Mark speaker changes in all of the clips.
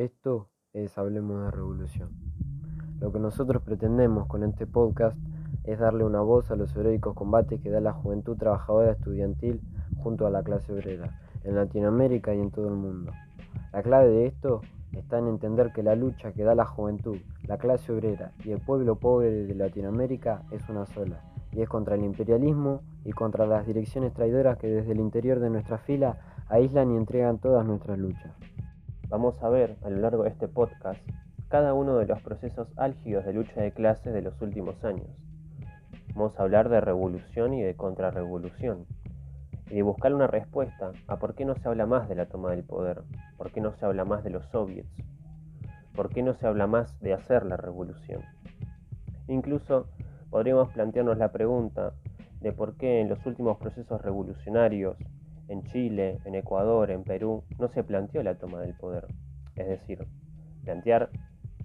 Speaker 1: Esto es Hablemos de Revolución. Lo que nosotros pretendemos con este podcast es darle una voz a los heroicos combates que da la juventud trabajadora estudiantil junto a la clase obrera, en Latinoamérica y en todo el mundo. La clave de esto está en entender que la lucha que da la juventud, la clase obrera y el pueblo pobre de Latinoamérica es una sola, y es contra el imperialismo y contra las direcciones traidoras que desde el interior de nuestra fila aíslan y entregan todas nuestras luchas.
Speaker 2: Vamos a ver a lo largo de este podcast cada uno de los procesos álgidos de lucha de clases de los últimos años. Vamos a hablar de revolución y de contrarrevolución y de buscar una respuesta a por qué no se habla más de la toma del poder, por qué no se habla más de los soviets, por qué no se habla más de hacer la revolución. Incluso podríamos plantearnos la pregunta de por qué en los últimos procesos revolucionarios en Chile, en Ecuador, en Perú, no se planteó la toma del poder. Es decir, plantear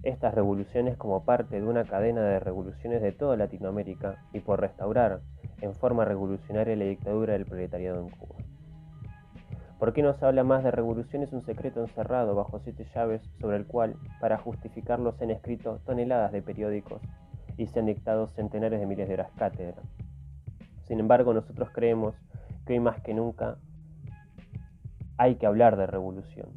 Speaker 2: estas revoluciones como parte de una cadena de revoluciones de toda Latinoamérica y por restaurar en forma revolucionaria la dictadura del proletariado en Cuba. ¿Por qué no se habla más de revolución? Es un secreto encerrado bajo siete llaves sobre el cual, para justificarlo, se han escrito toneladas de periódicos y se han dictado centenares de miles de horas cátedra. Sin embargo, nosotros creemos que hoy más que nunca hay que hablar de revolución.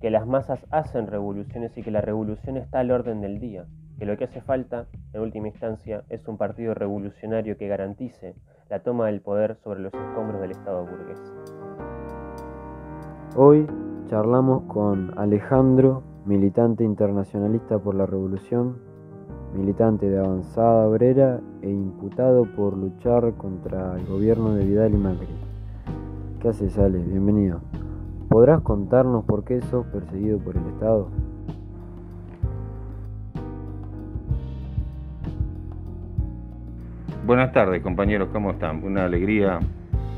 Speaker 2: Que las masas hacen revoluciones y que la revolución está al orden del día. Que lo que hace falta, en última instancia, es un partido revolucionario que garantice la toma del poder sobre los escombros del Estado burgués.
Speaker 1: Hoy charlamos con Alejandro, militante internacionalista por la revolución, militante de avanzada obrera e imputado por luchar contra el gobierno de Vidal y Macri. ¿Qué haces, Ale? Bienvenido. ¿Podrás contarnos por qué sos perseguido por el Estado?
Speaker 3: Buenas tardes, compañeros, ¿cómo están? Una alegría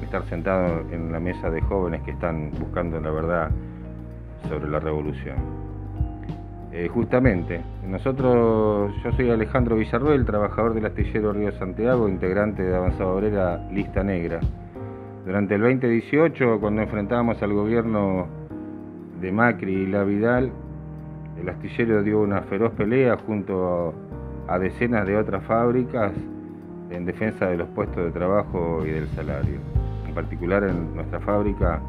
Speaker 3: estar sentado en la mesa de jóvenes que están buscando la verdad sobre la revolución. Eh, justamente, nosotros, yo soy Alejandro Villarruel, trabajador del astillero Río Santiago, integrante de Avanzada Obrera Lista Negra. Durante el 2018, cuando enfrentábamos al gobierno de Macri y la Vidal, el astillero dio una feroz pelea junto a decenas de otras fábricas en defensa de los puestos de trabajo y del salario. En particular en nuestra fábrica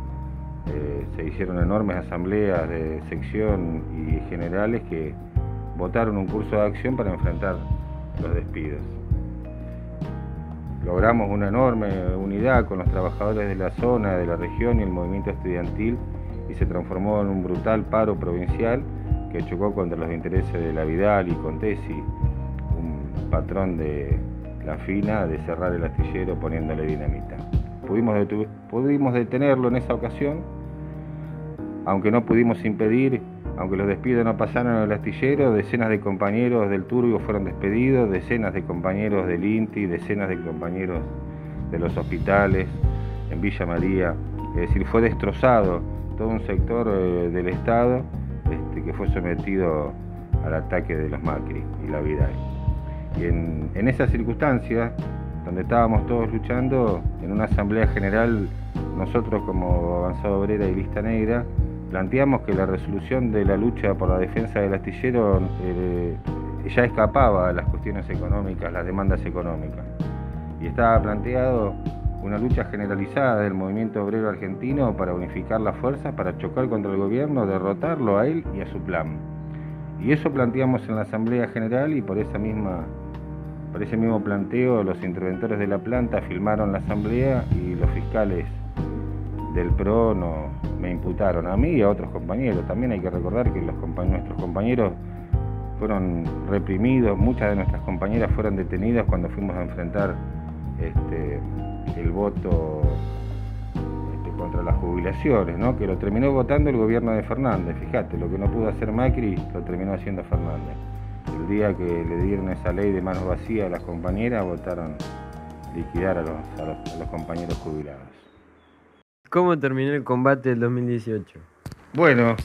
Speaker 3: eh, se hicieron enormes asambleas de sección y generales que votaron un curso de acción para enfrentar los despidos logramos una enorme unidad con los trabajadores de la zona, de la región y el movimiento estudiantil y se transformó en un brutal paro provincial que chocó contra los intereses de la Vidal y Contesi, un patrón de la FINA de cerrar el astillero poniéndole dinamita. Pudimos, pudimos detenerlo en esa ocasión, aunque no pudimos impedir aunque los despidos no pasaron el astillero, decenas de compañeros del Turbio fueron despedidos, decenas de compañeros del INTI, decenas de compañeros de los hospitales en Villa María. Es decir, fue destrozado todo un sector eh, del Estado este, que fue sometido al ataque de los Macri y la vida. Y en, en esas circunstancias, donde estábamos todos luchando, en una asamblea general, nosotros como Avanzada Obrera y Lista Negra, planteamos que la resolución de la lucha por la defensa del astillero eh, ya escapaba a las cuestiones económicas, las demandas económicas. Y estaba planteado una lucha generalizada del movimiento obrero argentino para unificar las fuerzas, para chocar contra el gobierno, derrotarlo a él y a su plan. Y eso planteamos en la Asamblea General y por esa misma por ese mismo planteo los interventores de la planta filmaron la asamblea y los fiscales del PRO no, me imputaron a mí y a otros compañeros. También hay que recordar que nuestros compañeros fueron reprimidos, muchas de nuestras compañeras fueron detenidas cuando fuimos a enfrentar este, el voto este, contra las jubilaciones, ¿no? que lo terminó votando el gobierno de Fernández. Fíjate, lo que no pudo hacer Macri lo terminó haciendo Fernández. El día que le dieron esa ley de manos vacías a las compañeras, votaron liquidar a los compañeros jubilados.
Speaker 1: ¿Cómo terminó el combate del 2018?
Speaker 3: Bueno,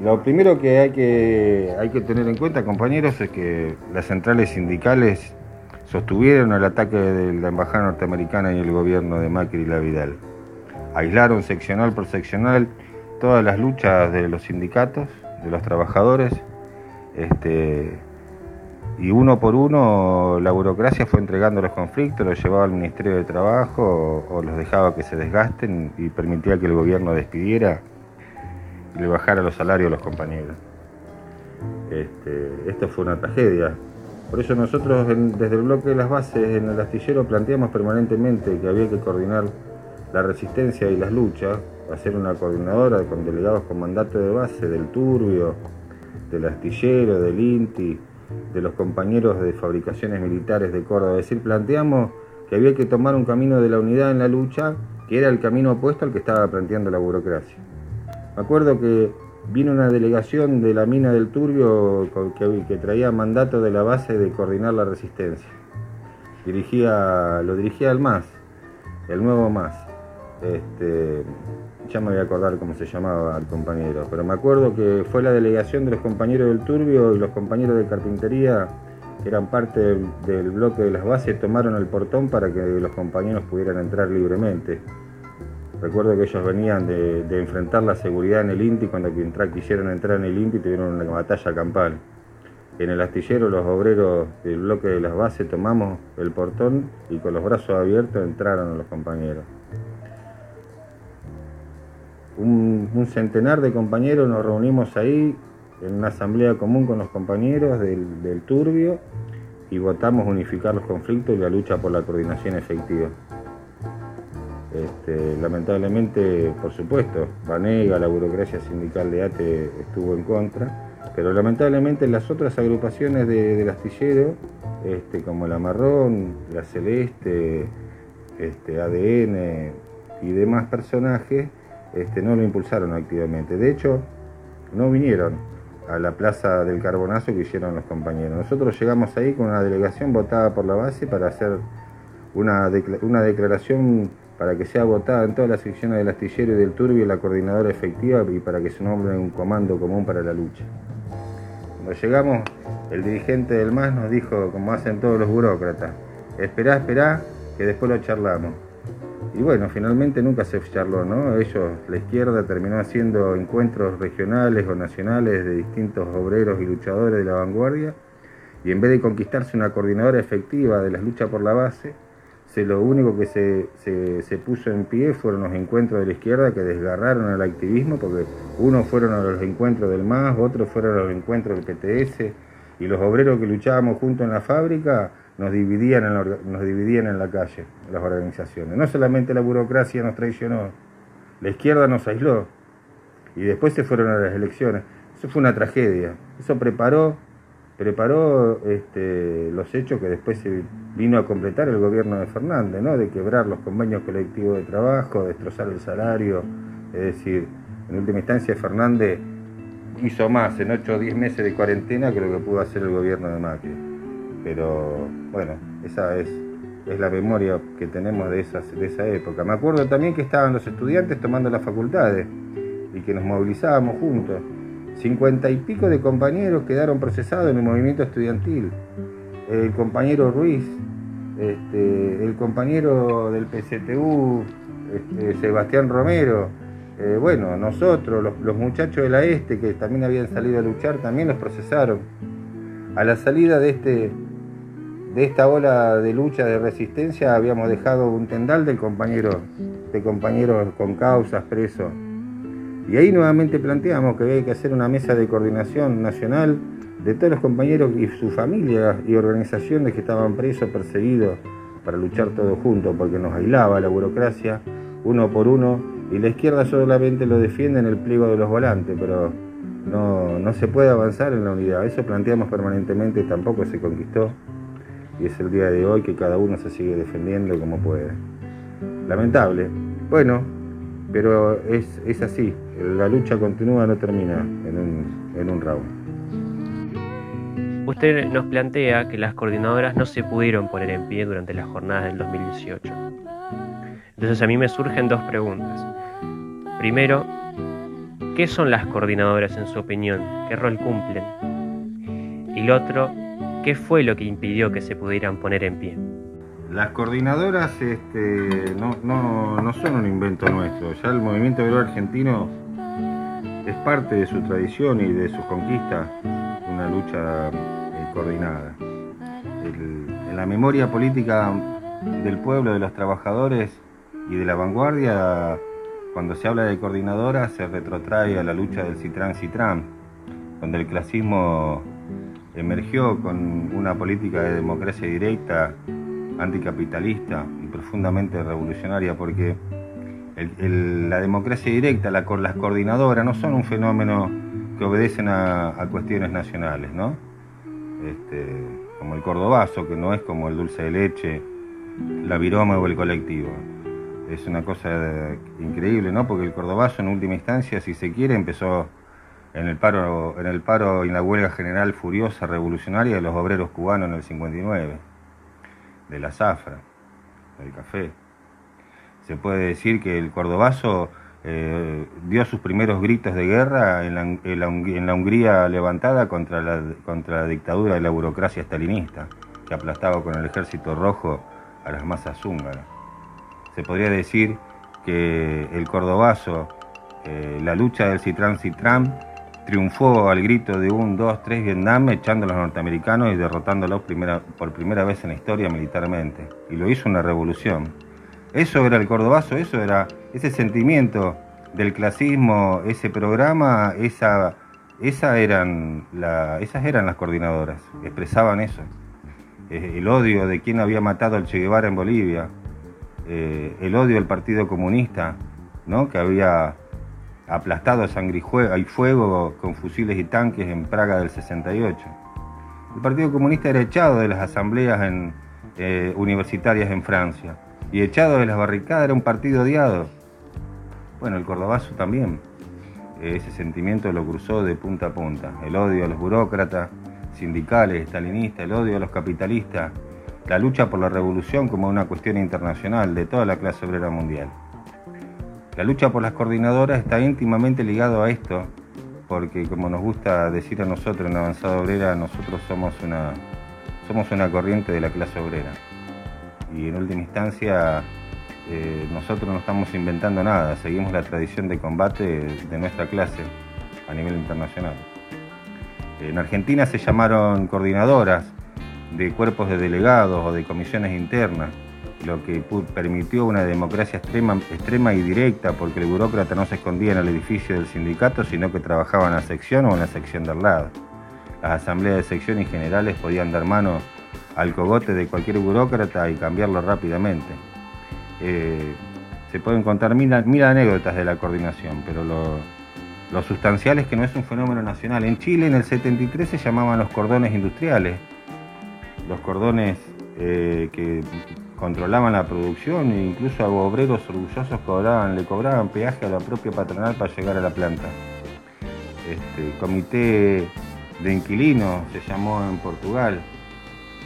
Speaker 3: lo primero que hay que, hay que tener en cuenta, compañeros, es que las centrales sindicales sostuvieron el ataque de la embajada norteamericana y el gobierno de Macri y la Vidal. Aislaron seccional por seccional todas las luchas de los sindicatos, de los trabajadores, este, y uno por uno la burocracia fue entregando los conflictos, los llevaba al Ministerio de Trabajo o, los dejaba que se desgasten y permitía que el gobierno despidiera y le bajara los salarios a los compañeros. Este, esto fue una tragedia. Por eso nosotros desde el bloque de las bases en el astillero planteamos permanentemente que había que coordinar la resistencia y las luchas, hacer una coordinadora con delegados con mandato de base del Turbio, del astillero, del INTI, de los compañeros de fabricaciones militares de Córdoba. Es decir, planteamos que había que tomar un camino de la unidad en la lucha que era el camino opuesto al que estaba planteando la burocracia. Me acuerdo que vino una delegación de la mina del Turbio que, traía mandato de la base de coordinar la resistencia. Dirigía, lo dirigía el MAS, el nuevo MAS. Este, ya me voy a acordar cómo se llamaba el compañero, pero me acuerdo que fue la delegación de los compañeros del Turbio y los compañeros de carpintería, que eran parte del, bloque de las bases, tomaron el portón para que los compañeros pudieran entrar libremente. Recuerdo que ellos venían de, enfrentar la seguridad en el INTI cuando quisieron entrar en el INTI tuvieron una batalla campal. En el astillero los obreros del bloque de las bases tomamos el portón y con los brazos abiertos entraron los compañeros un, centenar de compañeros nos reunimos ahí en una asamblea común con los compañeros del, Turbio y votamos unificar los conflictos y la lucha por la coordinación efectiva. Este, lamentablemente, por supuesto, Vanega, la burocracia sindical de ATE estuvo en contra, pero lamentablemente las otras agrupaciones del astillero, este, como la Marrón, la Celeste, este, ADN y demás personajes, este, no lo impulsaron activamente. De hecho, no vinieron a la plaza del carbonazo que hicieron los compañeros. Nosotros llegamos ahí con una delegación votada por la base para hacer una, una declaración para que sea votada en todas las secciones del astillero y del turbio la coordinadora efectiva y para que se nombre un comando común para la lucha. Cuando llegamos, el dirigente del MAS nos dijo, como hacen todos los burócratas, esperá, esperá, que después lo charlamos. Y bueno, finalmente nunca se charló, ¿no? Ellos, la izquierda, terminó haciendo encuentros regionales o nacionales de distintos obreros y luchadores de la vanguardia, y en vez de conquistarse una coordinadora efectiva de las luchas por la base, se, lo único que se, se, puso en pie fueron los encuentros de la izquierda que desgarraron al activismo, porque unos fueron a los encuentros del MAS, otros fueron a los encuentros del PTS, y los obreros que luchábamos juntos en la fábrica nos dividían en la, nos dividían en la calle, las organizaciones. No solamente la burocracia nos traicionó, la izquierda nos aisló y después se fueron a las elecciones. Eso fue una tragedia. Eso preparó, preparó este, los hechos que después se vino a completar el gobierno de Fernández, ¿no? de quebrar los convenios colectivos de trabajo, destrozar el salario. Es decir, en última instancia Fernández hizo más en 8 o 10 meses de cuarentena que lo que pudo hacer el gobierno de Macri pero bueno, esa es, es la memoria que tenemos de, esas, de esa época. Me acuerdo también que estaban los estudiantes tomando las facultades y que nos movilizábamos juntos. Cincuenta y pico de compañeros quedaron procesados en el movimiento estudiantil. El compañero Ruiz, este, el compañero del PCTU, este, Sebastián Romero, eh, bueno, nosotros, los, los, muchachos de la Este que también habían salido a luchar, también los procesaron. A la salida de este, de esta ola de lucha, de resistencia, habíamos dejado un tendal de compañeros, de compañeros con causas presos. Y ahí nuevamente planteamos que había que hacer una mesa de coordinación nacional de todos los compañeros y sus familias y organizaciones que estaban presos, perseguidos, para luchar todos juntos, porque nos aislaba la burocracia uno por uno, y la izquierda solamente lo defiende en el pliego de los volantes, pero no, no se puede avanzar en la unidad. Eso planteamos permanentemente, tampoco se conquistó y es el día de hoy que cada uno se sigue defendiendo como puede. Lamentable. Bueno, pero es, es así. La lucha continúa, no termina en un, en un.
Speaker 2: Usted nos plantea que las coordinadoras no se pudieron poner en pie durante las jornadas del 2018. Entonces a mí me surgen dos preguntas. Primero, ¿qué son las coordinadoras en su opinión? ¿Qué rol cumplen? Y lo otro, ¿Qué fue lo que impidió que se pudieran poner en pie?
Speaker 3: Las coordinadoras este, no, son un invento nuestro. Ya el movimiento obrero argentino parte de su tradición y de sus conquistas una lucha eh, coordinada. en la memoria política del pueblo, de los trabajadores y de la vanguardia, cuando se habla de coordinadora se retrotrae a la lucha del Citrán-Citrán, donde el clasismo emergió con una política de democracia directa, anticapitalista y profundamente revolucionaria, porque la democracia directa, las coordinadoras, no son un fenómeno que obedecen a, cuestiones nacionales, ¿no? Este, como el cordobazo, que no es como el dulce de leche, la viroma o el colectivo. Es una cosa increíble, ¿no? Porque el cordobazo en última instancia, si se quiere, empezó en el paro, en el paro y en la huelga general furiosa revolucionaria de los obreros cubanos en el 59, de la zafra, del café. Se puede decir que el cordobazo eh, dio sus primeros gritos de guerra en la, Hungría levantada contra la, contra la dictadura de la burocracia stalinista, que aplastaba con el ejército rojo a las masas húngaras. Se podría decir que el cordobazo, eh, la lucha del Citrán-Citrán, triunfó al grito de un, dos, tres Vietnam, echando a los norteamericanos y derrotándolos por primera vez en la historia militarmente. Y lo hizo una revolución. Eso era el cordobazo, eso era ese sentimiento del clasismo, ese programa, esa, eran esas eran las coordinadoras, expresaban eso. Eh, el odio de quien había matado al Che Guevara en Bolivia, eh, el odio del Partido Comunista, ¿no? que había aplastado a sangre y fuego con fusiles y tanques en Praga del 68. El Partido Comunista era echado de las asambleas eh, universitarias en Francia y echado de las barricadas era un partido odiado. Bueno, el cordobazo también. Ese sentimiento lo cruzó de punta a punta. El odio a los burócratas, sindicales, estalinistas, el odio a los capitalistas, la lucha por la revolución como una cuestión internacional de toda la clase obrera mundial. La lucha por las coordinadoras está íntimamente ligado a esto, porque como nos gusta decir a nosotros en Avanzada Obrera, nosotros somos una, somos una corriente de la clase obrera y en última instancia eh, nosotros no estamos inventando nada, seguimos la tradición de combate de nuestra clase a nivel internacional. En Argentina se llamaron coordinadoras de cuerpos de delegados o de comisiones internas, lo que permitió una democracia extrema, extrema y directa, porque el burócrata no se escondía en el edificio del sindicato, sino que trabajaba en la sección o en la sección del lado. Las asambleas de sección y generales podían dar mano al cogote de cualquier burócrata y cambiarlo rápidamente. Eh, se pueden contar mil, anécdotas de la coordinación, pero lo, sustancial es que no es un fenómeno nacional. En Chile en el 73 se llamaban los cordones industriales, los cordones eh, que controlaban la producción e incluso a obreros orgullosos cobraban, le cobraban peaje a la propia patronal para llegar a la planta. Este, comité de inquilinos se llamó en Portugal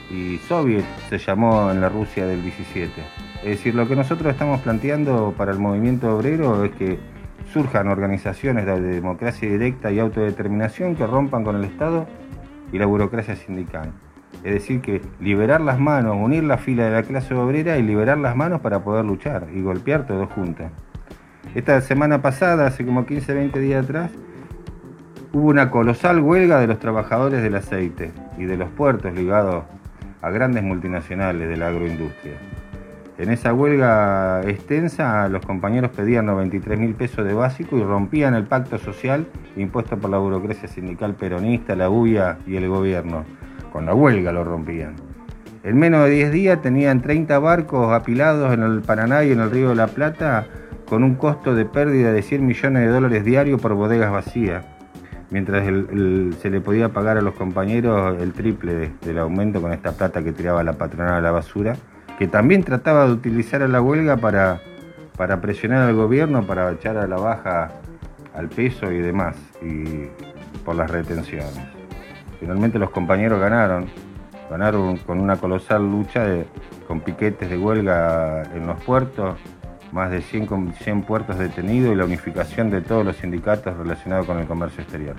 Speaker 3: y soviet se llamó en la Rusia del 17. Es decir, lo que nosotros estamos planteando para el movimiento obrero es que surjan organizaciones de democracia directa y autodeterminación que rompan con el Estado y la burocracia sindical. Es decir, que liberar las manos, unir la fila de la clase obrera y liberar las manos para poder luchar y golpear todos juntos. Esta semana pasada, hace como 15, 20 días atrás, hubo una colosal huelga de los trabajadores del aceite y de los puertos ligados a grandes multinacionales de la agroindustria. En esa huelga extensa, los compañeros pedían 93 mil pesos de básico y rompían el pacto social impuesto por la burocracia sindical peronista, la UIA y el gobierno. Con la huelga lo rompían. En menos de 10 días tenían 30 barcos apilados en el Paraná y en el Río de la Plata con un costo de pérdida de 100 millones de dólares diarios por bodegas vacías mientras se le podía pagar a los compañeros el triple del aumento con esta plata que tiraba la patronal a la basura, que también trataba de utilizar a la huelga para, para presionar al gobierno, para echar a la baja al peso y demás, y por las retenciones. Finalmente los compañeros ganaron, ganaron con una colosal lucha con piquetes de huelga en los puertos, más de 100, 100 puertos detenidos y la unificación de todos los sindicatos relacionados con el comercio exterior.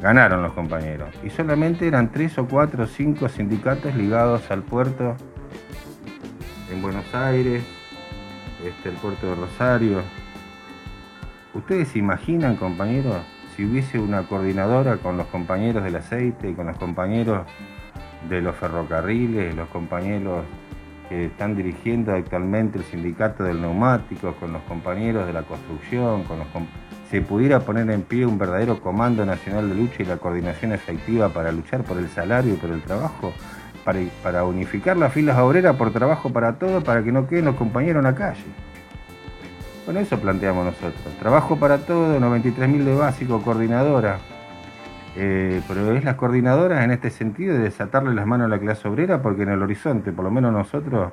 Speaker 3: Ganaron los compañeros. Y solamente eran 3 o 4 o 5 sindicatos ligados al puerto en Buenos Aires, este, el puerto de Rosario, ¿Ustedes se imaginan, compañeros, si hubiese una coordinadora con los compañeros del aceite, con los compañeros de los ferrocarriles, los compañeros que están dirigiendo actualmente el sindicato del neumático, con los compañeros de la construcción, con los se pudiera poner en pie un verdadero comando nacional de lucha y la coordinación efectiva para luchar por el salario y por el trabajo, para, para unificar las filas obreras por trabajo para todos, para que no queden los compañeros en la calle. Bueno, eso planteamos nosotros. Trabajo para todos, 93.000 de básico, coordinadora. Eh, pero es las coordinadoras en este sentido de desatarle las manos a la clase obrera porque en el horizonte, por lo menos nosotros,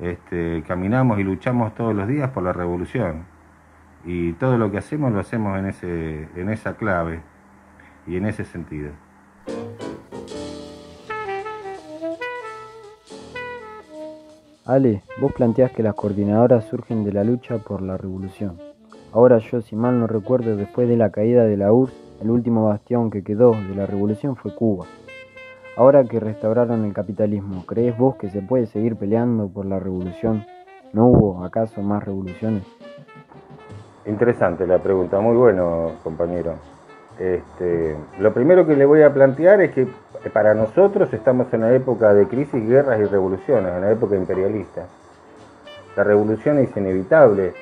Speaker 3: este, caminamos y luchamos todos los días por la revolución. Y todo lo que hacemos lo hacemos en, ese, en esa clave y en ese sentido.
Speaker 1: Ale, vos planteás que las coordinadoras surgen de la lucha por la revolución. Ahora yo, si mal no recuerdo, después de la caída de la URSS, el último bastión que quedó de la revolución fue Cuba. Ahora que restauraron el capitalismo, ¿crees vos que se puede seguir peleando por la revolución? ¿No hubo acaso más revoluciones?
Speaker 3: Interesante la pregunta, muy bueno compañero. Este, lo primero que le voy a plantear es que para nosotros estamos en la época de crisis, guerras y revoluciones, en la época imperialista. La revolución es inevitable.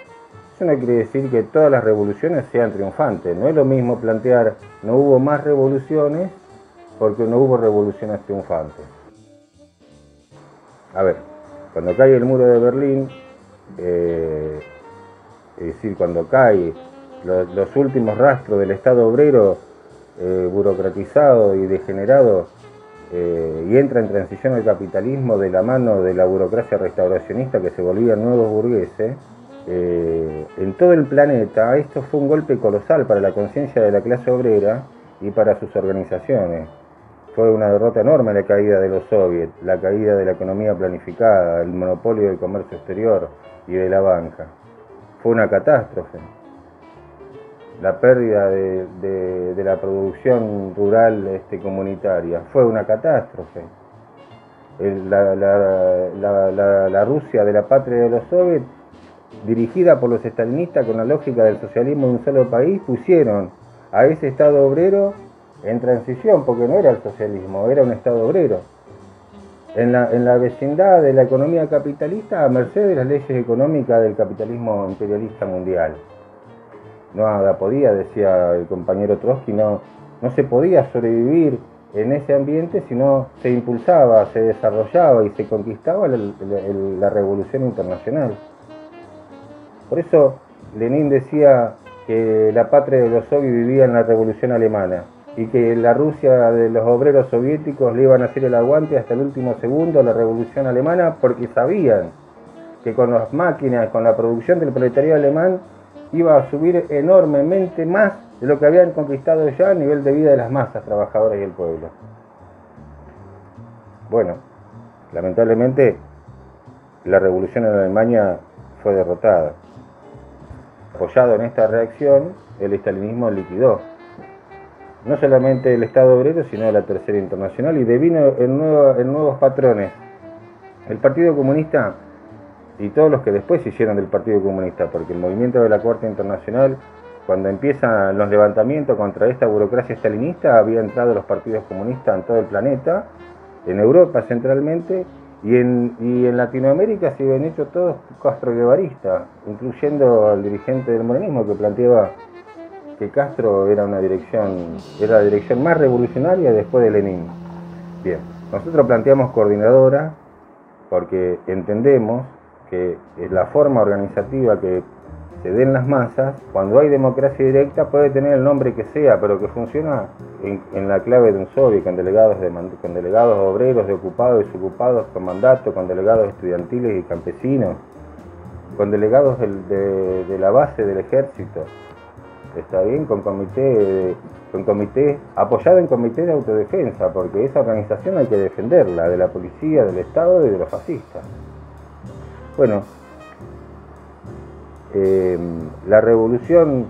Speaker 3: Eso no quiere decir que todas las revoluciones sean triunfantes. No es lo mismo plantear no hubo más revoluciones porque no hubo revoluciones triunfantes. A ver, cuando cae el muro de Berlín, eh, es decir, cuando cae los, últimos rastros del Estado obrero eh, burocratizado y degenerado eh, y entra en transición al capitalismo de la mano de la burocracia restauracionista que se volvían nuevos burgueses, eh, en todo el planeta esto fue un golpe colosal para la conciencia de la clase obrera y para sus organizaciones. Fue una derrota enorme la caída de los soviets, la caída de la economía planificada, el monopolio del comercio exterior y de la banca fue una catástrofe. La pérdida de, la producción rural este, comunitaria fue una catástrofe. la, Rusia de la patria de los soviets, dirigida por los estalinistas con la lógica del socialismo de un solo país, pusieron a ese Estado obrero en transición, porque no era el socialismo, era un Estado obrero en la, vecindad de la economía capitalista a merced de las leyes económicas del capitalismo imperialista mundial. Nada podía, decía el compañero Trotsky, no, no se podía sobrevivir en ese ambiente si no se impulsaba, se desarrollaba y se conquistaba la, revolución internacional. Por eso Lenin decía que la patria de los soviets vivía en la revolución alemana y que la Rusia de los obreros soviéticos le iban a hacer el aguante hasta el último segundo a la revolución alemana porque sabían que con las máquinas, con la producción del proletariado alemán, iba a subir enormemente más de lo que habían conquistado ya a nivel de vida de las masas trabajadoras y el pueblo. Bueno, lamentablemente la revolución en Alemania fue derrotada. Apoyado en esta reacción, el estalinismo liquidó no solamente el Estado obrero, sino la Tercera Internacional y devino en, en nuevos patrones. El Partido Comunista y todos los que después se hicieron del Partido Comunista, porque el movimiento de la Cuarta Internacional, cuando empiezan los levantamientos contra esta burocracia estalinista, había entrado los partidos comunistas en todo el planeta, en Europa centralmente, y en, y en Latinoamérica se habían hecho todos Castro Guevaristas, incluyendo al dirigente del morenismo que planteaba que Castro era una dirección, era la dirección más revolucionaria después de Lenin. Bien, nosotros planteamos coordinadora porque entendemos que la forma organizativa que se den las masas, cuando hay democracia directa puede tener el nombre que sea, pero que funciona en, la clave de un soviet, con delegados, de, con delegados obreros, de ocupados y desocupados, con mandato, con delegados estudiantiles y campesinos, con delegados de la base del ejército, está bien, con comité, con comité, apoyado en comité de autodefensa, porque esa organización hay que defenderla, de la policía, del Estado y de los fascistas. Bueno, em, la revolución,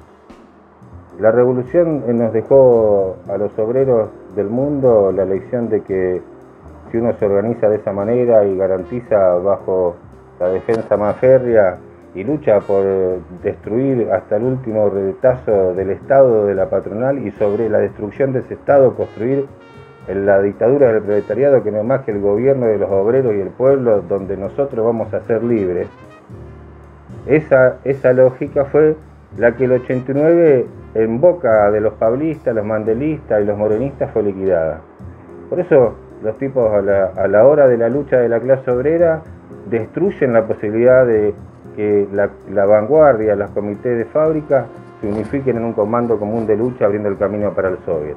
Speaker 3: la revolución nos dejó a los obreros del mundo la lección de que si uno se organiza de esa manera y garantiza bajo la defensa más férrea y lucha por destruir hasta el último retazo del Estado de la patronal y sobre la destrucción de ese Estado construir la dictadura del proletariado que no es más que el gobierno de los obreros y el pueblo donde nosotros vamos a ser libres. Esa, esa lógica fue la que el 89 en boca de los pablistas, los mandelistas y los morenistas fue liquidada. Por eso los tipos a la, a la hora de la lucha de la clase obrera destruyen la posibilidad de que la, vanguardia, los comités de fábrica se unifiquen en un comando común de lucha abriendo el camino para el Soviet.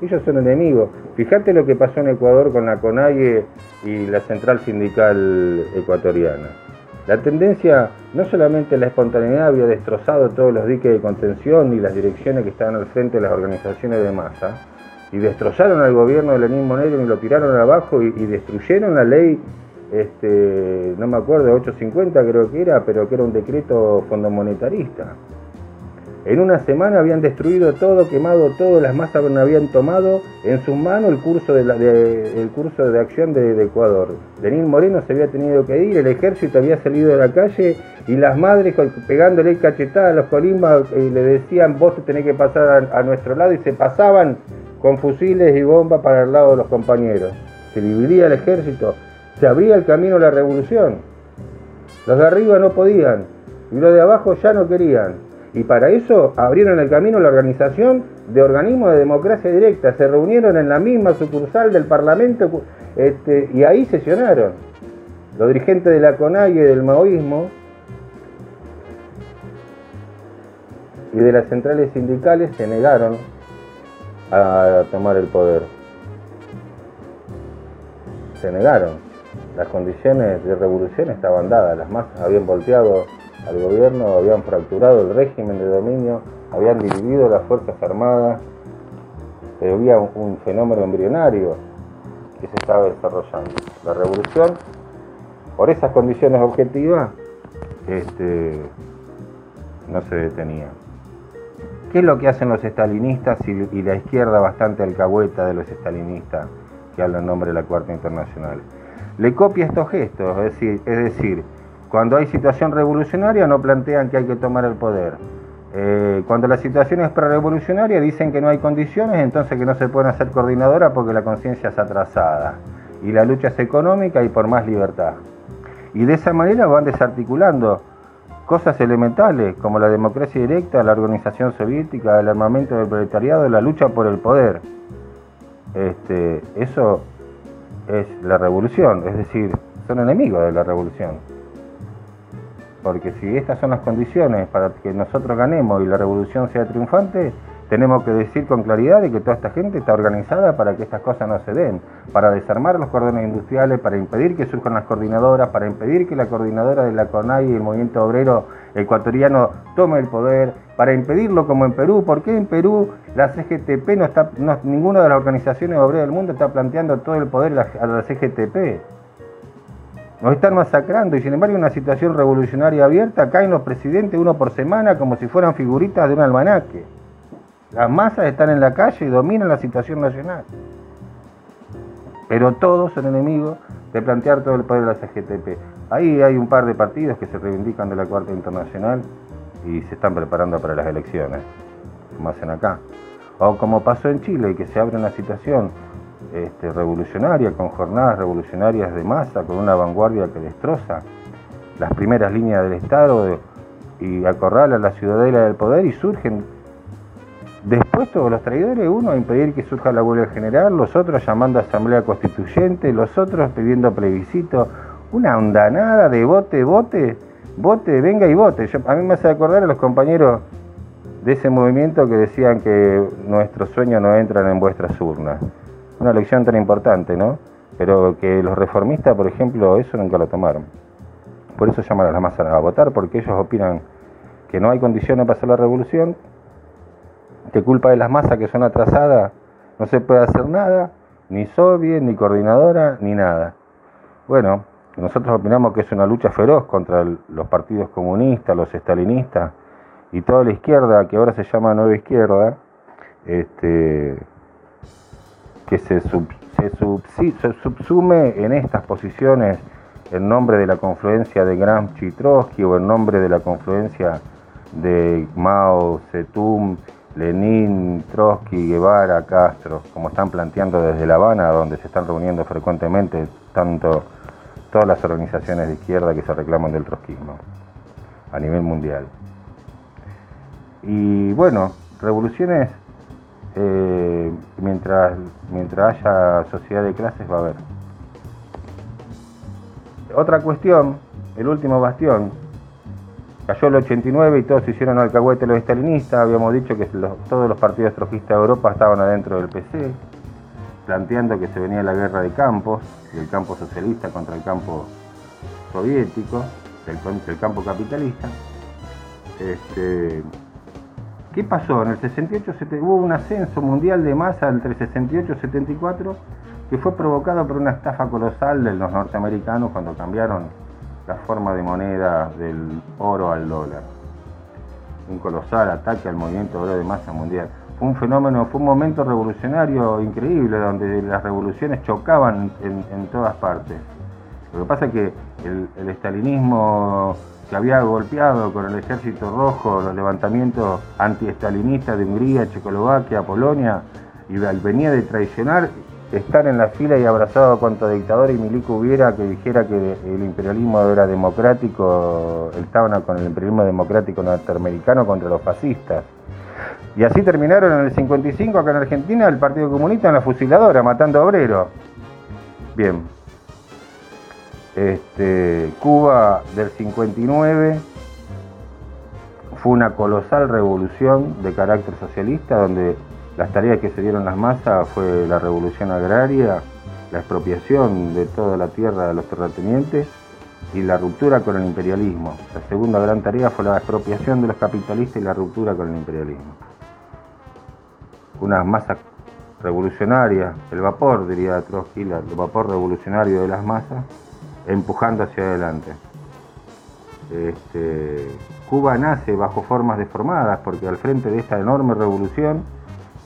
Speaker 3: Ellos son enemigos. Fíjate lo que pasó en Ecuador con la CONAIE y la Central Sindical Ecuatoriana. La tendencia, no solamente la espontaneidad había destrozado todos los diques de contención y las direcciones que estaban al frente de las organizaciones de masa, y destrozaron al gobierno de Lenín Monero y lo tiraron abajo y destruyeron la ley este, no me acuerdo, 850 creo que era, pero que era un decreto fondomonetarista. En una semana habían destruido todo, quemado todo, las masas habían tomado en sus manos el curso de, curso de acción de, Ecuador. Lenín Moreno se había tenido que ir, el ejército había salido de la calle y las madres pegándole cachetadas a los colimbas y le decían vos te tenés que pasar a, a nuestro lado y se pasaban con fusiles y bombas para el lado de los compañeros. Se dividía el ejército, se abría el camino a la revolución. Los de arriba no podían y los de abajo ya no querían. Y para eso abrieron el camino la organización de organismos de democracia directa. Se reunieron en la misma sucursal del Parlamento este, y ahí sesionaron. Los dirigentes de la CONAI y del maoísmo y de las centrales sindicales se negaron a tomar el poder. Se negaron las condiciones de revolución estaban dadas, las masas habían volteado al gobierno, habían fracturado el régimen de dominio, habían dividido las Fuerzas Armadas, había un, fenómeno embrionario que se estaba desarrollando. La revolución, por esas condiciones objetivas, este, no se detenía. ¿Qué es lo que hacen los estalinistas y, la izquierda bastante alcahueta de los estalinistas que hablan en nombre de la Cuarta Internacional? le copia estos gestos, es decir, cuando hay situación revolucionaria no plantean que hay que tomar el poder. Eh, cuando la situación es prerevolucionaria dicen que no hay condiciones, entonces que no se pueden hacer coordinadoras porque la conciencia es atrasada y la lucha es económica y por más libertad. Y de esa manera van desarticulando cosas elementales como la democracia directa, la organización soviética, el armamento del proletariado, la lucha por el poder. Este, eso es la revolución, es decir, son enemigos de la revolución. Porque si estas son las condiciones para que nosotros ganemos y la revolución sea triunfante, tenemos que decir con claridad de que toda esta gente está organizada para que estas cosas no se den, para desarmar los cordones industriales, para impedir que surjan las coordinadoras, para impedir que la coordinadora de la CONAI y el movimiento obrero ecuatoriano tome el poder, para impedirlo como en Perú. ¿Por qué en Perú la CGTP no está, ninguna de las organizaciones obreras del mundo está planteando todo el poder a la CGTP? Nos están masacrando y sin embargo una situación revolucionaria abierta caen los presidentes uno por semana como si fueran figuritas de un almanaque. Las masas están en la calle y dominan la situación nacional. Pero todos son enemigos de plantear todo el poder de la CGTP. Ahí hay un par de partidos que se reivindican de la Cuarta Internacional y se están preparando para las elecciones, como hacen acá. O como pasó en Chile, que se abre una situación este, revolucionaria, con jornadas revolucionarias de masa, con una vanguardia que destroza las primeras líneas del Estado y acorrala la ciudadela del poder y surgen Después todos los traidores, uno a impedir que surja la huelga general, los otros llamando a asamblea constituyente, los otros pidiendo plebiscito, una ondanada de vote, vote, vote, venga y vote. a mí me hace acordar a los compañeros de ese movimiento que decían que nuestros sueños no entran en vuestras urnas. Una lección tan importante, ¿no? Pero que los reformistas, por ejemplo, eso nunca lo tomaron. Por eso llaman a las masas a votar, porque ellos opinan que no hay condiciones para hacer la revolución, que culpa de las masas que son atrasadas no se puede hacer nada, ni soviet, ni coordinadora, ni nada. Bueno, nosotros opinamos que es una lucha feroz contra los partidos comunistas, los estalinistas y toda la izquierda, que ahora se llama Nueva Izquierda, este, que se, subsume en estas posiciones en nombre de la confluencia de Gramsci Trotsky o en nombre de la confluencia de Mao Zedong, Lenin, Trotsky, Guevara, Castro, como están planteando desde La Habana, donde se están reuniendo frecuentemente tanto todas las organizaciones de izquierda que se reclaman del trotskismo a nivel mundial. Y bueno, revoluciones, eh, mientras, mientras haya sociedad de clases va a haber. Otra cuestión, el último bastión, cayó el 89 y todos se hicieron alcahuete los estalinistas, habíamos dicho que todos los partidos trojistas de Europa estaban adentro del PC, planteando que se venía la guerra de campos, del campo socialista contra el campo soviético, el, campo capitalista. Este, ¿Qué pasó? En el 68 hubo un ascenso mundial de masa entre 68 y 74 que fue provocado por una estafa colosal de los norteamericanos cuando cambiaron la forma de moneda del oro al dólar. Un colosal ataque al movimiento oro de masa mundial. Fue un fenómeno, fue un momento revolucionario increíble donde las revoluciones chocaban en, todas partes. Lo que pasa es que el, el estalinismo que había golpeado con el ejército rojo los levantamientos anti-estalinistas de Hungría, Checoslovaquia, Polonia, y venía de traicionar estar en la fila y abrazado a cuanto dictador y milico hubiera que dijera que el imperialismo era democrático, estaban con el imperialismo democrático norteamericano contra los fascistas. Y así terminaron en el 55 acá en Argentina el Partido Comunista en la fusiladora, matando obreros. Bien, este, Cuba del 59 fue una colosal revolución de carácter socialista donde las tareas que se dieron las masas fue la revolución agraria, la expropiación de toda la tierra de los terratenientes y la ruptura con el imperialismo. La segunda gran tarea fue la expropiación de los capitalistas y la ruptura con el imperialismo. Unas masas revolucionarias, el vapor, diría Trotsky, el vapor revolucionario de las masas, empujando hacia adelante. Este, Cuba nace bajo formas deformadas porque al frente de esta enorme revolución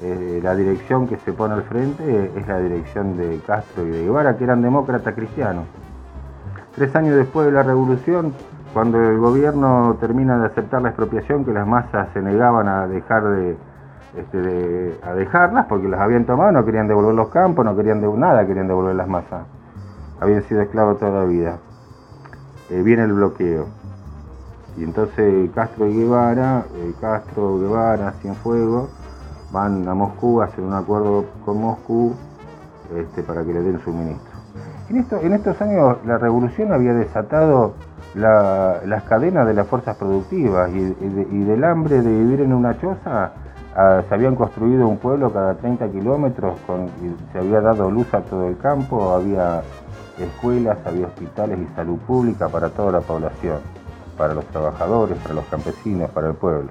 Speaker 3: eh, la dirección que se pone al frente es la dirección de Castro y de Guevara, que eran demócratas cristianos. Tres años después de la revolución, cuando el gobierno termina de aceptar la expropiación, que las masas se negaban a dejar de, este, a dejarlas porque las habían tomado, no querían devolver los campos, no querían de, nada, querían devolver las masas habían sido esclavos toda la vida. Eh, viene el bloqueo. Y entonces Castro y Guevara, eh, Castro, Guevara, Cienfuegos, van a Moscú, hacen un acuerdo con Moscú este, para que le den suministro. En, esto, en estos años la revolución había desatado las cadenas de las fuerzas productivas y, del hambre de vivir en una choza se habían construido un pueblo cada 30 kilómetros, se había dado luz a todo el campo, había escuelas, había hospitales y salud pública para toda la población, para los trabajadores, para los campesinos, para el pueblo.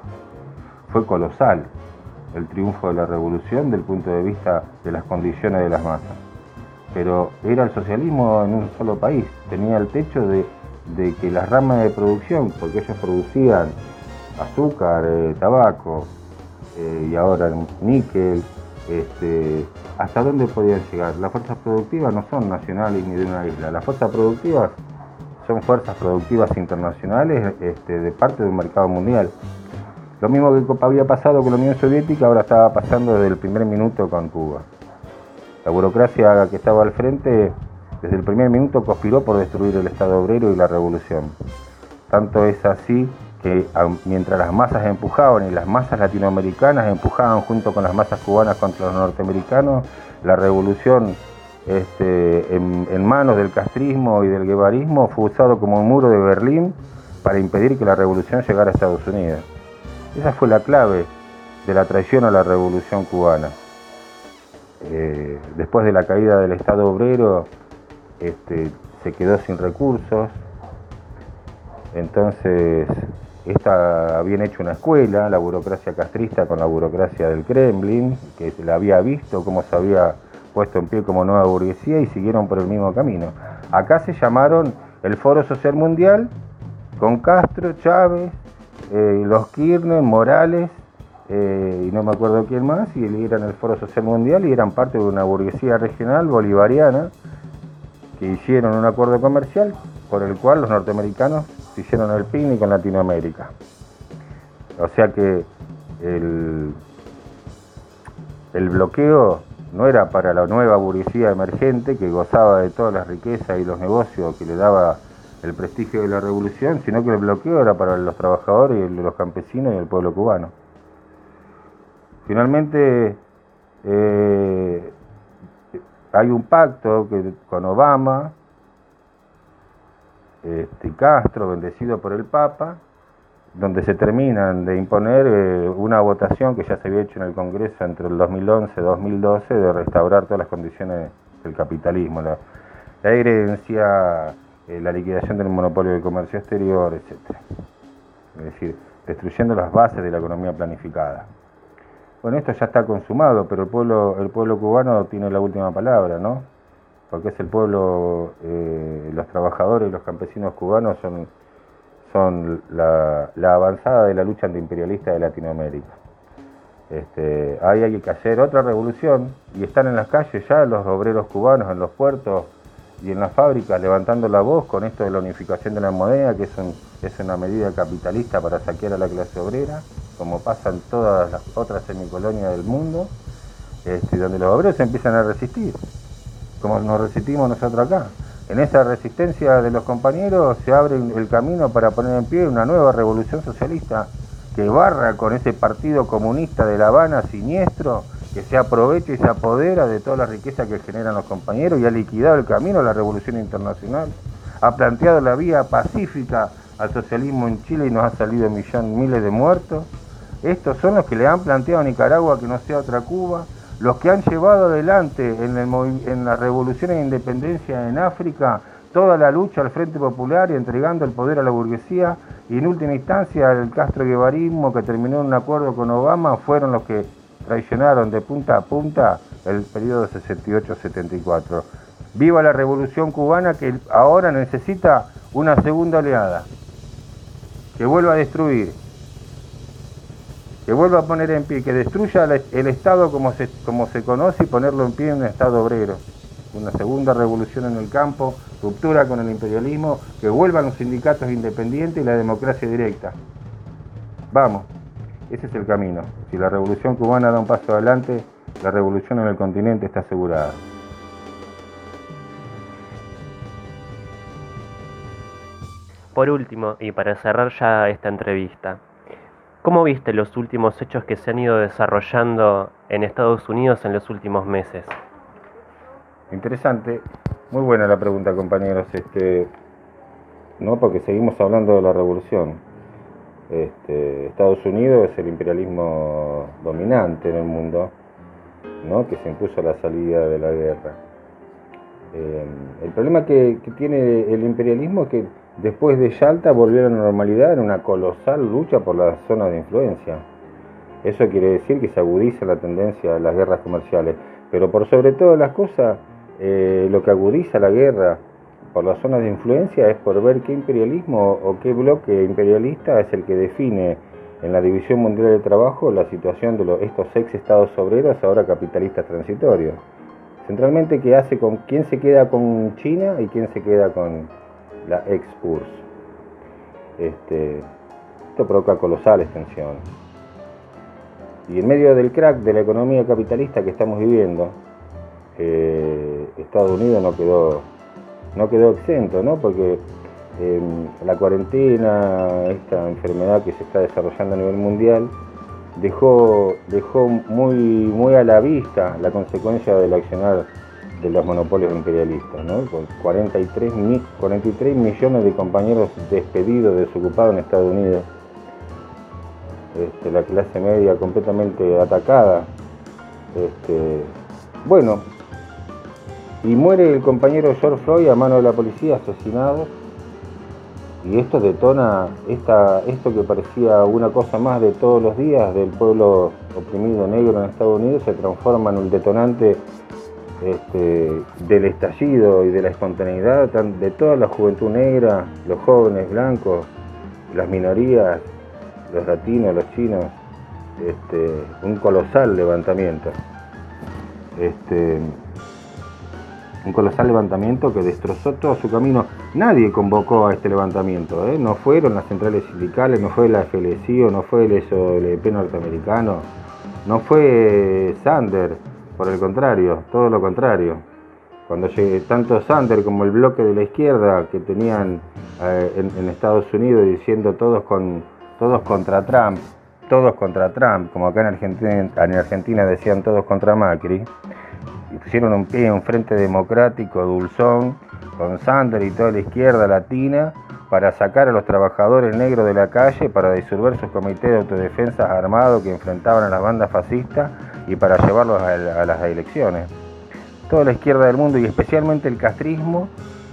Speaker 3: Fue colosal el triunfo de la revolución desde el punto de vista de las condiciones de las masas. Pero era el socialismo en un solo país, tenía el techo de, que las ramas de producción, porque ellos producían azúcar, eh, tabaco eh, y ahora níquel, este, ¿hasta dónde podían llegar? Las fuerzas productivas no son nacionales ni de una isla, las fuerzas productivas son fuerzas productivas internacionales este, de parte de un mercado mundial. Lo mismo que había pasado con la Unión Soviética, ahora estaba pasando desde el primer minuto con Cuba. La burocracia que estaba al frente, desde el primer minuto conspiró por destruir el Estado obrero y la revolución. Tanto es así que mientras las masas empujaban y las masas latinoamericanas empujaban junto con las masas cubanas contra los norteamericanos, la revolución este, en, manos del castrismo y del guevarismo fue usado como un muro de Berlín para impedir que la revolución llegara a Estados Unidos. Esa fue la clave de la traición a la revolución cubana. Eh, después de la caída del Estado obrero, este, se quedó sin recursos, entonces esta habían hecho una escuela, la burocracia castrista con la burocracia del Kremlin, que la había visto cómo se había puesto en pie como nueva burguesía y siguieron por el mismo camino. Acá se llamaron el Foro Social Mundial con Castro, Chávez, eh, los Kirchner, Morales eh, y no me acuerdo quién más, y eran el Foro Social Mundial y eran parte de una burguesía regional bolivariana que hicieron un acuerdo comercial por el cual los norteamericanos hicieron el picnic en Latinoamérica. O sea que el, el bloqueo no era para la nueva burguesía emergente que gozaba de todas las riquezas y los negocios que le daba el prestigio de la revolución, sino que el bloqueo era para los trabajadores los campesinos y el pueblo cubano. Finalmente, eh, hay un pacto que, con Obama, este, Castro, bendecido por el Papa, donde se terminan de imponer eh, una votación que ya se había hecho en el Congreso entre el 2011 y 2012 de restaurar todas las condiciones del capitalismo, la, herencia, eh, la liquidación del monopolio de comercio exterior, etc. Es decir, destruyendo las bases de la economía planificada. Bueno, esto ya está consumado, pero el pueblo cubano tiene la última palabra, ¿no? Porque es el pueblo, eh, los trabajadores y los campesinos cubanos son la, avanzada de la lucha antiimperialista de Latinoamérica. Este, ahí hay que hacer otra revolución y están en las calles ya los obreros cubanos en los puertos y en las fábricas levantando la voz con esto de la unificación de la moneda, que es, es una medida capitalista para saquear a la clase obrera, como pasa en todas las otras semicolonias del mundo, este, donde los obreros empiezan a resistir, como nos resistimos nosotros acá. En esa resistencia de los compañeros se abre el camino para poner en pie una nueva revolución socialista que barra con ese partido comunista de La Habana siniestro, que se aprovecha y se apodera de toda la riqueza que generan los compañeros y ha liquidado el camino a la revolución internacional, ha planteado la vía pacífica al socialismo en Chile y nos ha salido millón, miles de muertos. Estos son los que le han planteado a Nicaragua que no sea otra Cuba, los que han llevado adelante en, la revolución de independencia en África toda la lucha al Frente Popular y entregando el poder a la burguesía y en última instancia el Castro Guevarismo que terminó en un acuerdo con Obama fueron los que traicionaron de punta a punta el periodo 68-74. Viva la revolución cubana que ahora necesita una segunda oleada, que vuelva a destruir, que vuelva a poner en pie, que destruya el Estado como se, como se conoce y ponerlo en pie en un Estado obrero. Una segunda revolución en el campo, ruptura con el imperialismo, que vuelvan los sindicatos independientes y la democracia directa. Vamos, ese es el camino. Si la revolución cubana da un paso adelante, la revolución en el continente está asegurada.
Speaker 2: Por último, y para cerrar ya esta entrevista, ¿Cómo viste los últimos hechos que se han ido desarrollando en Estados Unidos en los últimos meses?
Speaker 3: Interesante, muy buena la pregunta, compañeros. Este, no, porque seguimos hablando de la revolución. Este, Estados Unidos es el imperialismo dominante en el mundo, ¿no? que se impuso a la salida de la guerra. Eh, el problema que, que tiene el imperialismo es que Después de Yalta volvió a la normalidad en una colosal lucha por las zonas de influencia. Eso quiere decir que se agudiza la tendencia a las guerras comerciales. Pero por sobre todas las cosas, eh, lo que agudiza la guerra por las zonas de influencia es por ver qué imperialismo o qué bloque imperialista es el que define en la División Mundial de Trabajo la situación de estos ex estados obreros ahora capitalistas transitorios. Centralmente, ¿qué hace con quién se queda con China y quién se queda con, la ex URSS. Este, esto provoca colosales tensiones. Y en medio del crack de la economía capitalista que estamos viviendo, eh, Estados Unidos no quedó, no quedó exento, ¿no? porque em, la cuarentena, esta enfermedad que se está desarrollando a nivel mundial, dejó, dejó muy, muy a la vista la consecuencia del accionar de los monopolios imperialistas, ¿no? con 43, 43 millones de compañeros despedidos, desocupados en Estados Unidos, este, la clase media completamente atacada. Este, bueno, y muere el compañero George Floyd a mano de la policía, asesinado, y esto detona esta, esto que parecía una cosa más de todos los días del pueblo oprimido negro en Estados Unidos, se transforma en un detonante este, del estallido y de la espontaneidad de toda la juventud negra, los jóvenes blancos, las minorías, los latinos, los chinos, este, un colosal levantamiento. Este, un colosal levantamiento que destrozó todo su camino. Nadie convocó a este levantamiento, ¿eh? no fueron las centrales sindicales, no fue la FLCIO, no fue el SOLP norteamericano, no fue Sander, por el contrario, todo lo contrario. Cuando llegué, tanto Sander como el bloque de la izquierda que tenían eh, en, Estados Unidos diciendo todos, con, todos contra Trump, todos contra Trump, como acá en Argentina, en Argentina decían todos contra Macri, pusieron un pie, un frente democrático, dulzón, con Sander y toda la izquierda latina, para sacar a los trabajadores negros de la calle, para disolver sus comités de autodefensa armados que enfrentaban a las bandas fascistas y para llevarlos a, las elecciones. Toda la izquierda del mundo y especialmente el castrismo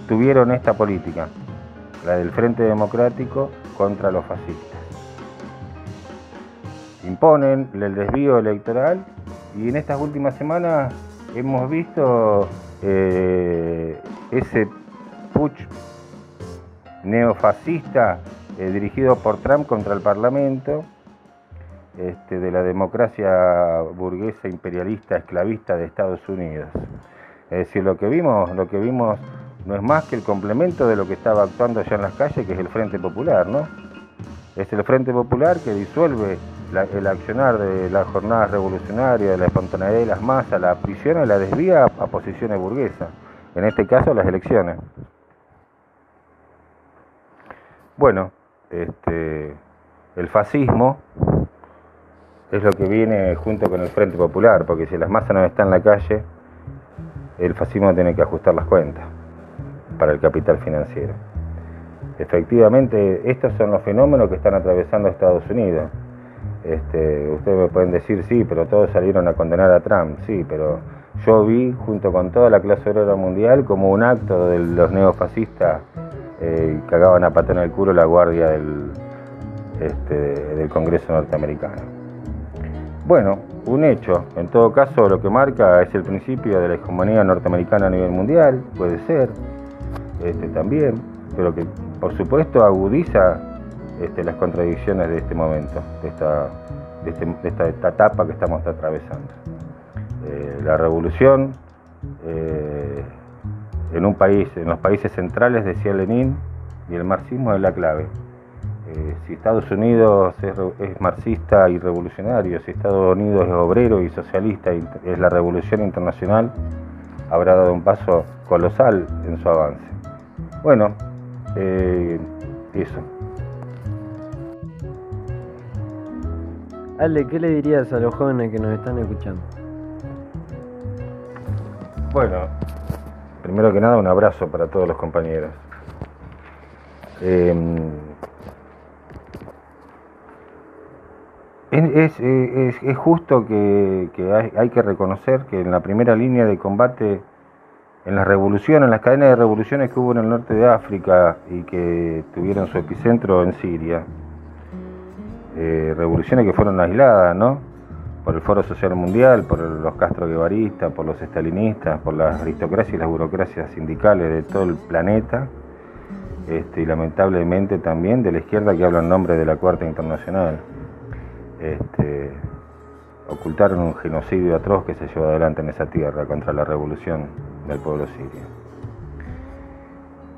Speaker 3: tuvieron esta política, la del Frente Democrático contra los fascistas. Imponen el desvío electoral y en estas últimas semanas hemos visto eh, ese putsch neofascista eh, dirigido por Trump contra el Parlamento, este, de la democracia burguesa imperialista esclavista de Estados Unidos. Es decir, lo que vimos, lo que vimos no es más que el complemento de lo que estaba actuando allá en las calles, que es el Frente Popular, ¿no? Es el Frente Popular que disuelve el accionar de las jornadas revolucionarias, de la espontaneidad de las masas, la prisión y la desvía a, posiciones burguesas, en este caso las elecciones. Bueno, este, el fascismo es lo que viene junto con el Frente Popular, porque si las masas no están en la calle, el fascismo tiene que ajustar las cuentas para el capital financiero. Efectivamente, estos son los fenómenos que están atravesando Estados Unidos. Este, ustedes me pueden decir, sí, pero todos salieron a condenar a Trump, sí, pero yo vi junto con toda la clase obrera mundial como un acto de los neofascistas eh, cagaban a pata en el culo la guardia del, este, del Congreso norteamericano. Bueno, un hecho, en todo caso lo que marca es el principio de la hegemonía norteamericana a nivel mundial, puede ser, este, también, pero que por supuesto agudiza este, las contradicciones de este momento, de esta, este, esta, etapa que estamos atravesando. Eh, la revolución eh, en un país, en los países centrales, decía Lenin, y el marxismo es la clave. Eh, si Estados Unidos es, marxista y revolucionario, si Estados Unidos es obrero y socialista y es la revolución internacional, habrá dado un paso colosal en su avance. Bueno, eso.
Speaker 1: Ale, ¿qué le dirías a los jóvenes que nos están escuchando?
Speaker 3: Bueno, primero que nada un abrazo para todos los compañeros. Em, es, justo que, hay, que reconocer que en la primera línea de combate, en las revoluciones, en las cadenas de revoluciones que hubo en el norte de África y que tuvieron su epicentro en Siria, eh, revoluciones que fueron aisladas, ¿no? Por el Foro Social Mundial, por los Castro Guevaristas, por los estalinistas, por las aristocracias y las burocracias sindicales de todo el planeta, este, y lamentablemente también de la izquierda que habla en nombre de la Cuarta Internacional. Este, ocultaron un genocidio atroz que se llevó adelante en esa tierra contra la revolución del pueblo sirio.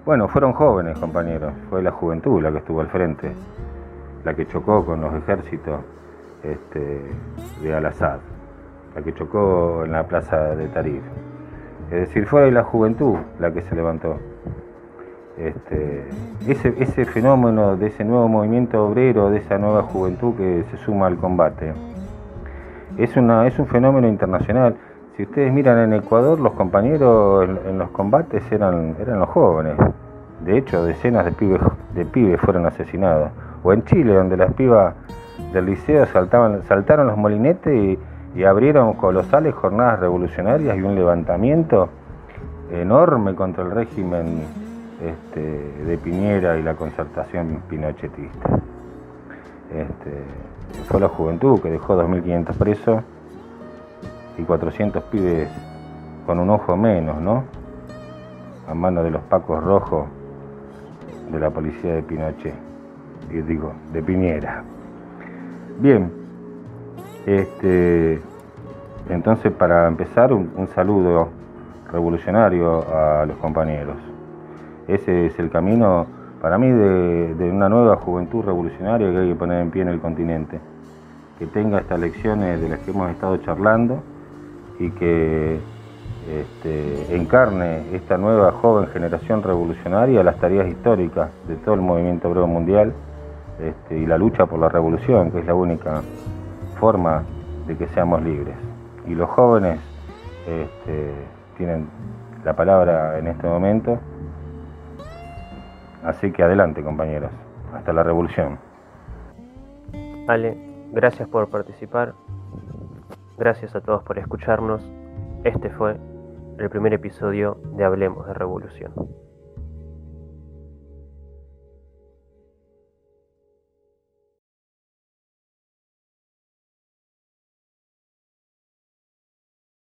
Speaker 3: Bueno, fueron jóvenes, compañeros, fue la juventud la que estuvo al frente la que chocó con los ejércitos este, de Al-Assad, la que chocó en la plaza de Tarif. Es decir, fue la juventud la que se levantó. Este, ese, ese fenómeno de ese nuevo movimiento obrero, de esa nueva juventud que se suma al combate, es, una, es un fenómeno internacional. Si ustedes miran en Ecuador, los compañeros en, los combates eran, eran los jóvenes. De hecho, decenas de pibes, de pibes fueron asesinados o en Chile, donde las pibas del liceo saltaban, saltaron los molinetes y, abrieron colosales jornadas revolucionarias y un levantamiento enorme contra el régimen este, de Piñera y la concertación pinochetista. Este, fue la juventud que dejó 2.500 presos y 400 pibes con un ojo menos, ¿no? A mano de los pacos rojos de la policía de Pinochet digo, de Piñera. Bien, este, entonces para empezar un, saludo revolucionario a los compañeros. Ese es el camino para mí de, una nueva juventud revolucionaria que hay que poner en pie en el continente, que tenga estas lecciones de las que hemos estado charlando y que este, encarne esta nueva joven generación revolucionaria las tareas históricas de todo el movimiento obrero mundial este, y la lucha por la revolución, que es la única forma de que seamos libres. Y los jóvenes este, tienen la palabra en este momento, así que adelante compañeros, hasta la revolución.
Speaker 2: Ale, gracias por participar, gracias a todos por escucharnos, este fue el primer episodio de Hablemos de Revolución.